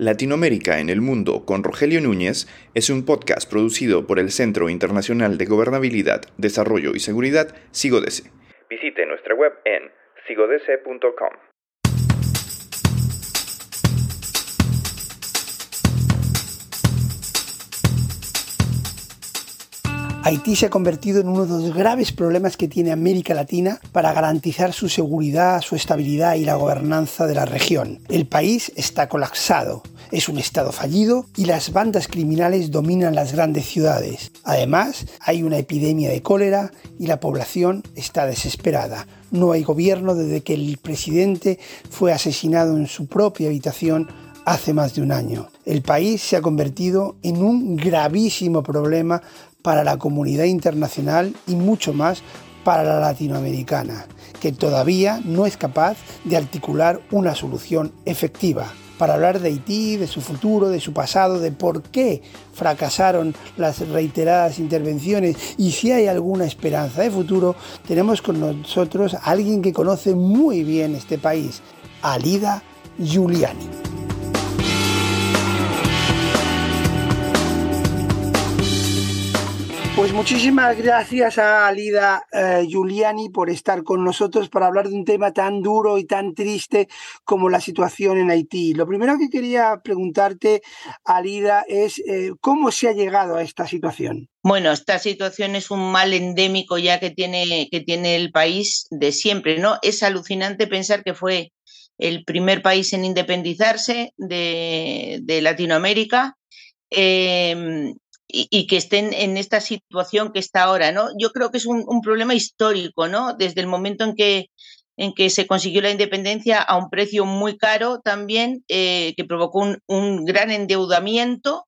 Latinoamérica en el Mundo con Rogelio Núñez es un podcast producido por el Centro Internacional de Gobernabilidad, Desarrollo y Seguridad, SIGODESE. Visite nuestra web en sigodese.com. Haití se ha convertido en uno de los graves problemas que tiene América Latina para garantizar su seguridad, su estabilidad y la gobernanza de la región. El país está colapsado, es un estado fallido y las bandas criminales dominan las grandes ciudades. Además, hay una epidemia de cólera y la población está desesperada. No hay gobierno desde que el presidente fue asesinado en su propia habitación hace más de un año. El país se ha convertido en un gravísimo problema para la comunidad internacional y mucho más para la latinoamericana, que todavía no es capaz de articular una solución efectiva. Para hablar de Haití, de su futuro, de su pasado, de por qué fracasaron las reiteradas intervenciones y si hay alguna esperanza de futuro, tenemos con nosotros a alguien que conoce muy bien este país, Alida Giuliani. Pues muchísimas gracias a Alida eh, Giuliani por estar con nosotros para hablar de un tema tan duro y tan triste como la situación en Haití. Lo primero que quería preguntarte, Alida, es eh, cómo se ha llegado a esta situación. Bueno, esta situación es un mal endémico ya que tiene, que tiene el país de siempre, ¿no? Es alucinante pensar que fue el primer país en independizarse de, Latinoamérica. Eh, y, que estén en esta situación que está ahora, ¿no? Yo creo que es un, problema histórico, ¿no? Desde el momento en que, en que se consiguió la independencia a un precio muy caro también, eh, que provocó un, gran endeudamiento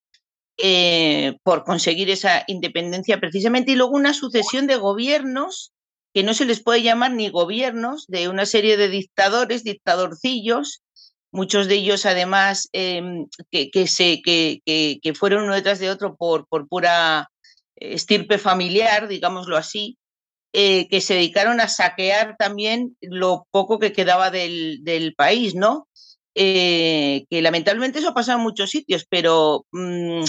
eh, por conseguir esa independencia precisamente, y luego una sucesión de gobiernos que no se les puede llamar ni gobiernos, de una serie de dictadores, dictadorcillos, muchos de ellos además em, que, se, que, que, fueron uno detrás de otro por, por pura estirpe familiar, digámoslo así, eh, que se dedicaron a saquear también lo poco que quedaba del, del país, ¿no? Eh, que lamentablemente eso ha pasado en muchos sitios, pero mm,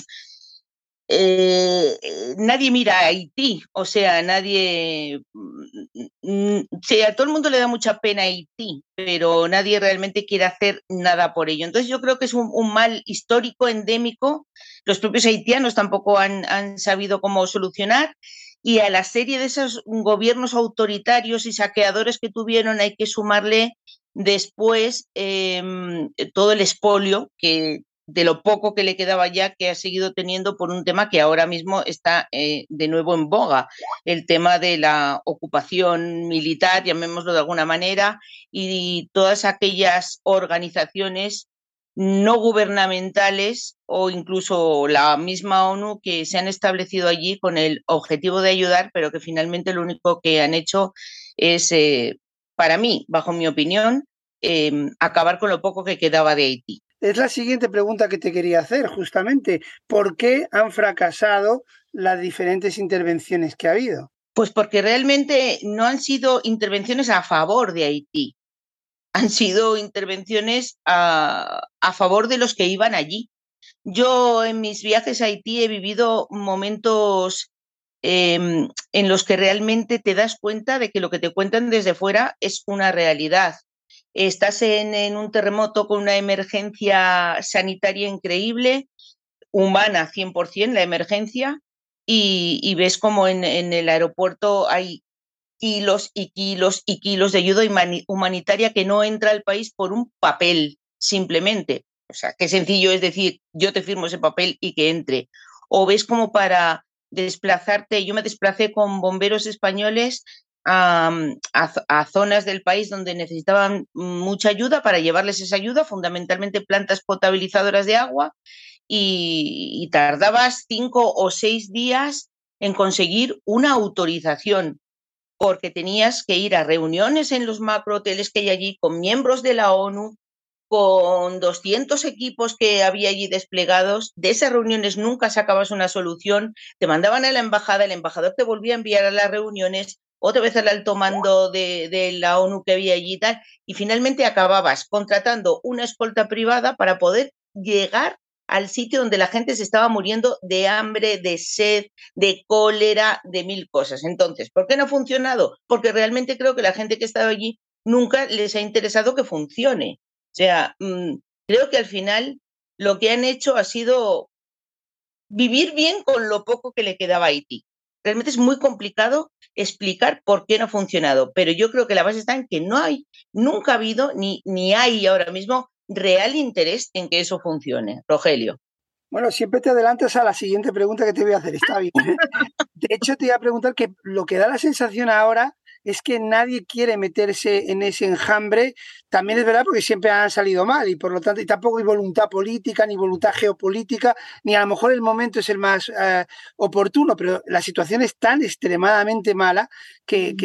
eh, nadie mira a Haití, o sea, nadie, mm, mm, a todo el mundo le da mucha pena a Haití, pero nadie realmente quiere hacer nada por ello. Entonces yo creo que es un, mal histórico, endémico, los propios haitianos tampoco han, sabido cómo solucionar y a la serie de esos gobiernos autoritarios y saqueadores que tuvieron hay que sumarle después em, todo el expolio que de lo poco que le quedaba ya que ha seguido teniendo por un tema que ahora mismo está eh, de nuevo en boga, el tema de la ocupación militar, llamémoslo de alguna manera, y todas aquellas organizaciones no gubernamentales o incluso la misma ONU que se han establecido allí con el objetivo de ayudar, pero que finalmente lo único que han hecho es, eh, para mí, bajo mi opinión, em, acabar con lo poco que quedaba de Haití. Es la siguiente pregunta que te quería hacer, justamente. ¿Por qué han fracasado las diferentes intervenciones que ha habido? Pues porque realmente no han sido intervenciones a favor de Haití, han sido intervenciones a, favor de los que iban allí. Yo en mis viajes a Haití he vivido momentos em, en los que realmente te das cuenta de que lo que te cuentan desde fuera es una realidad estás en, un terremoto con una emergencia sanitaria increíble, humana 100% la emergencia, y, ves como en, el aeropuerto hay kilos y kilos y kilos de ayuda humanitaria que no entra al país por un papel, simplemente. O sea, qué sencillo es decir, yo te firmo ese papel y que entre. O ves como para desplazarte, yo me desplacé con bomberos españoles a, zonas del país donde necesitaban mucha ayuda para llevarles esa ayuda, fundamentalmente plantas potabilizadoras de agua, y, tardabas cinco o seis días en conseguir una autorización, porque tenías que ir a reuniones en los macro hoteles que hay allí con miembros de la ONU, con 200 equipos que había allí desplegados. De esas reuniones nunca sacabas una solución, te mandaban a la embajada, el embajador te volvía a enviar a las reuniones, otra vez al alto mando de, la ONU que había allí y tal, y finalmente acababas contratando una escolta privada para poder llegar al sitio donde la gente se estaba muriendo de hambre, de sed, de cólera, de mil cosas. Entonces, ¿por qué no ha funcionado? Porque realmente creo que la gente que ha estado allí nunca les ha interesado que funcione. O sea, mm, creo que al final lo que han hecho ha sido vivir bien con lo poco que le quedaba a Haití. Realmente es muy complicado explicar por qué no ha funcionado, pero yo creo que la base está en que no hay, nunca ha habido ni, ni hay ahora mismo real interés en que eso funcione. Rogelio. Bueno, siempre te adelantas a la siguiente pregunta que te voy a hacer, está bien. ¿eh? De hecho, te iba a preguntar que lo que da la sensación ahora es que nadie quiere meterse en ese enjambre. También es verdad porque siempre han salido mal y por lo tanto y tampoco hay voluntad política ni voluntad geopolítica, ni a lo mejor el momento es el más eh, oportuno, pero la situación es tan extremadamente mala que,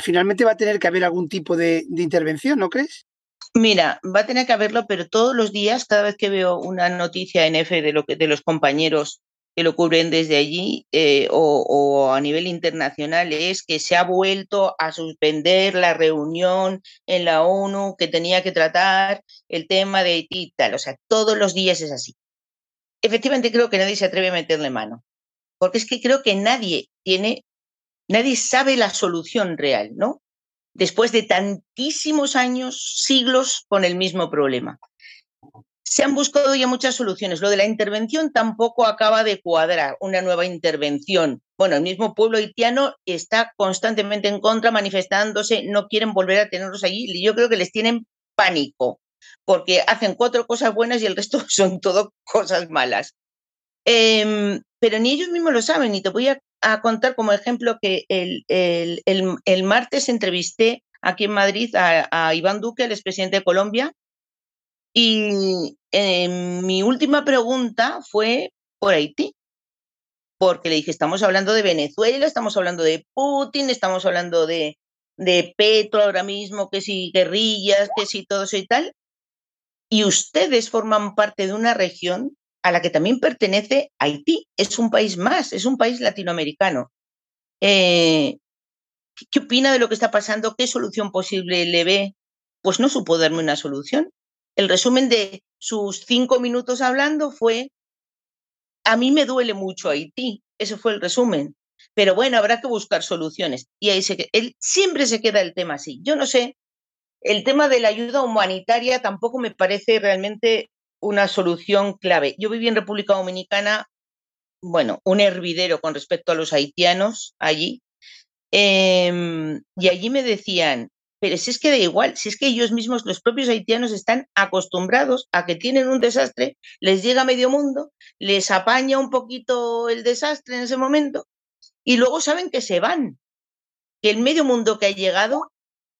finalmente va a tener que haber algún tipo de intervención, ¿no crees? Mira, va a tener que haberlo, pero todos los días, cada vez que veo una noticia en F de, lo que, de los compañeros que lo cubren desde allí eh, o, a nivel internacional, es que se ha vuelto a suspender la reunión en la ONU que tenía que tratar el tema de Haití y tal. O sea, todos los días es así. Efectivamente, creo que nadie se atreve a meterle mano, porque es que creo que nadie tiene, nadie sabe la solución real, ¿no? después de tantísimos años, siglos con el mismo problema. Se han buscado ya muchas soluciones. Lo de la intervención tampoco acaba de cuadrar, una nueva intervención. Bueno, el mismo pueblo haitiano está constantemente en contra, manifestándose, no quieren volver a tenerlos allí. Yo creo que les tienen pánico, porque hacen cuatro cosas buenas y el resto son todo cosas malas. Em, pero ni ellos mismos lo saben, y te voy a, contar como ejemplo que el, el, martes entrevisté aquí en Madrid a, Iván Duque, el expresidente de Colombia, y em, mi última pregunta fue por Haití, porque le dije, estamos hablando de Venezuela, estamos hablando de Putin, estamos hablando de, de Petro ahora mismo, que si guerrillas, que si todo eso y tal, y ustedes forman parte de una región a la que también pertenece Haití. Es un país más, es un país latinoamericano. Eh, ¿Qué opina de lo que está pasando? ¿Qué solución posible le ve? Pues no supo darme una solución. El resumen de sus cinco minutos hablando fue, a mí me duele mucho Haití. Ese fue el resumen. Pero bueno, habrá que buscar soluciones. Y ahí se, él, siempre se queda el tema así. Yo no sé, el tema de la ayuda humanitaria tampoco me parece realmente una solución clave. Yo viví en República Dominicana, bueno, un hervidero con respecto a los haitianos allí, em, y allí me decían, pero si es que da igual, si es que ellos mismos, los propios haitianos, están acostumbrados a que tienen un desastre, les llega medio mundo, les apaña un poquito el desastre en ese momento, y luego saben que se van, que el medio mundo que ha llegado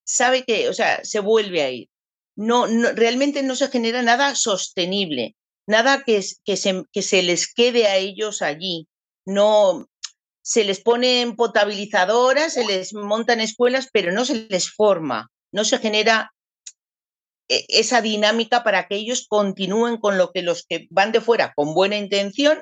sabe que, o sea, se vuelve a ir no, realmente no se genera nada sostenible, nada que, que, se, que se les quede a ellos allí. No se les ponen potabilizadoras, se les montan escuelas, pero no se les forma, no se genera e, esa dinámica para que ellos continúen con lo que los que van de fuera con buena intención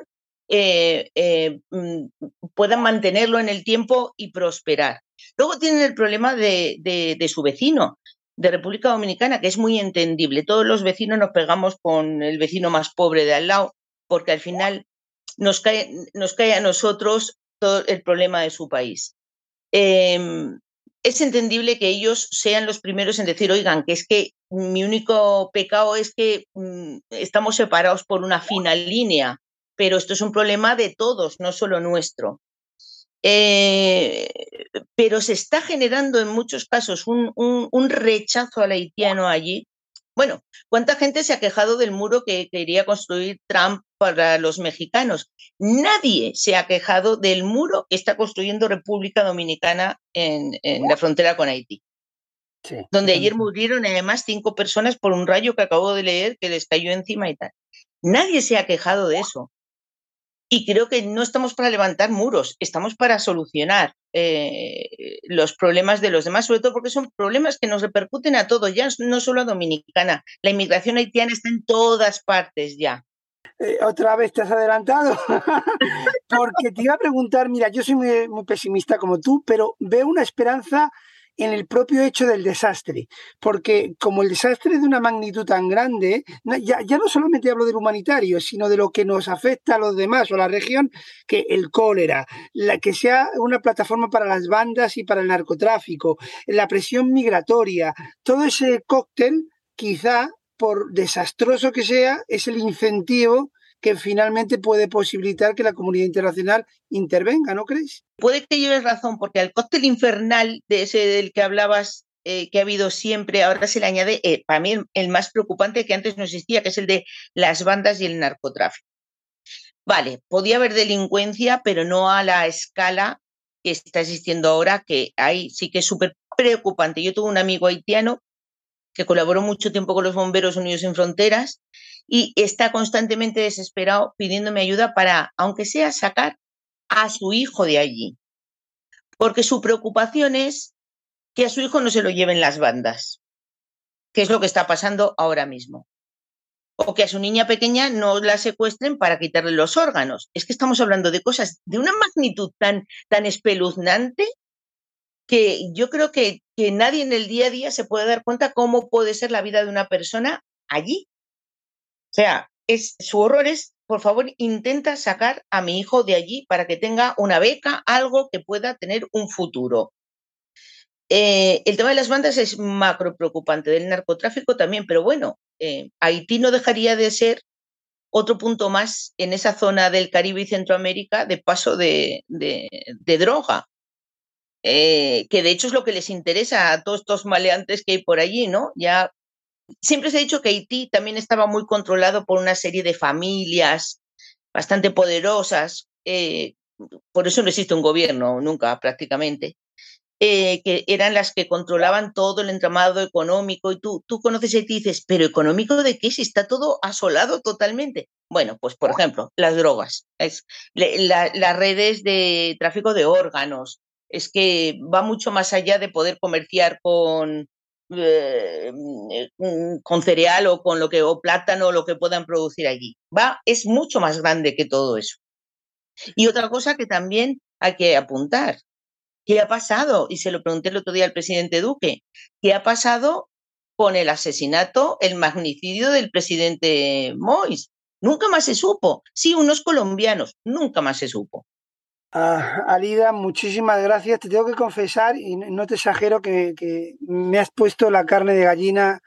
eh, eh, mm, puedan mantenerlo en el tiempo y prosperar. Luego tienen el problema de, de, su vecino, de República Dominicana, que es muy entendible. Todos los vecinos nos pegamos con el vecino más pobre de al lado, porque al final nos cae, nos cae a nosotros el problema de su país. Em, es entendible que ellos sean los primeros en decir, oigan, que es que mi único pecado es que mm, estamos separados por una fina línea, pero esto es un problema de todos, no solo nuestro. Eh, pero se está generando en muchos casos un, rechazo al haitiano allí. Bueno, ¿cuánta gente se ha quejado del muro que quería construir Trump para los mexicanos? Nadie se ha quejado del muro que está construyendo República Dominicana en, la frontera con Haití. donde ayer murieron además cinco personas por un rayo que acabo de leer que les cayó encima y tal. Nadie se ha quejado de eso. Y creo que no estamos para levantar muros, estamos para solucionar eh, los problemas de los demás, sobre todo porque son problemas que nos repercuten a todos, ya no solo a Dominicana. La inmigración haitiana está en todas partes ya. Eh, otra vez te has adelantado, porque te iba a preguntar, mira, yo soy muy, muy, pesimista como tú, pero veo una esperanza en el propio hecho del desastre, porque como el desastre es de una magnitud tan grande, ya, ya, no solamente hablo del humanitario, sino de lo que nos afecta a los demás o a la región, que el cólera, la que sea una plataforma para las bandas y para el narcotráfico, la presión migratoria, todo ese cóctel, quizá, por desastroso que sea, es el incentivo que finalmente puede posibilitar que la comunidad internacional intervenga, ¿no crees? Puede que lleves razón, porque al cóctel infernal de ese del que hablabas, eh, que ha habido siempre, ahora se le añade, eh, para mí, el, más preocupante que antes no existía, que es el de las bandas y el narcotráfico. Vale, podía haber delincuencia, pero no a la escala que está existiendo ahora, que ahí sí que es súper preocupante. Yo tuve un amigo haitiano que colaboró mucho tiempo con los Bomberos Unidos sin Fronteras y está constantemente desesperado pidiéndome ayuda para, aunque sea, sacar a su hijo de allí. Porque su preocupación es que a su hijo no se lo lleven las bandas, que es lo que está pasando ahora mismo. O que a su niña pequeña no la secuestren para quitarle los órganos. Es que estamos hablando de cosas de una magnitud tan, tan espeluznante que yo creo que, que nadie en el día a día se puede dar cuenta cómo puede ser la vida de una persona allí. O sea, es, su horror es, por favor, intenta sacar a mi hijo de allí para que tenga una beca, algo que pueda tener un futuro. Eh, el tema de las bandas es macro preocupante, del narcotráfico también, pero bueno, eh, Haití no dejaría de ser otro punto más en esa zona del Caribe y Centroamérica de paso de droga. Eh, que de hecho es lo que les interesa a todos estos maleantes que hay por allí, ¿no? Ya siempre se ha dicho que Haití también estaba muy controlado por una serie de familias bastante poderosas, eh, por eso no existe un gobierno nunca prácticamente, eh, que eran las que controlaban todo el entramado económico y tú, tú conoces Haití y dices, pero económico de qué si está todo asolado totalmente. Bueno, pues por ejemplo, las drogas, es, las redes de tráfico de órganos, es que va mucho más allá de poder comerciar con, eh, mm, con cereal o con lo que, o plátano o lo que puedan producir allí. Va, es mucho más grande que todo eso. Y otra cosa que también hay que apuntar, ¿qué ha pasado? Y se lo pregunté el otro día al presidente Duque, ¿qué ha pasado con el asesinato, el magnicidio del presidente Mois? Nunca más se supo. Sí, unos colombianos, nunca más se supo. Ah, Alida, muchísimas gracias. Te tengo que confesar, y no te exagero, que, me has puesto la carne de gallina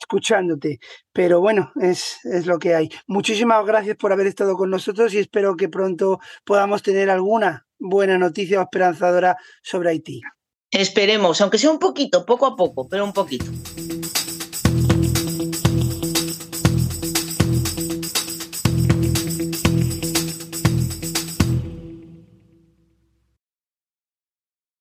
escuchándote. Pero bueno, es, es, lo que hay. Muchísimas gracias por haber estado con nosotros y espero que pronto podamos tener alguna buena noticia o esperanzadora sobre Haití. Esperemos, aunque sea un poquito, poco a poco, pero un poquito.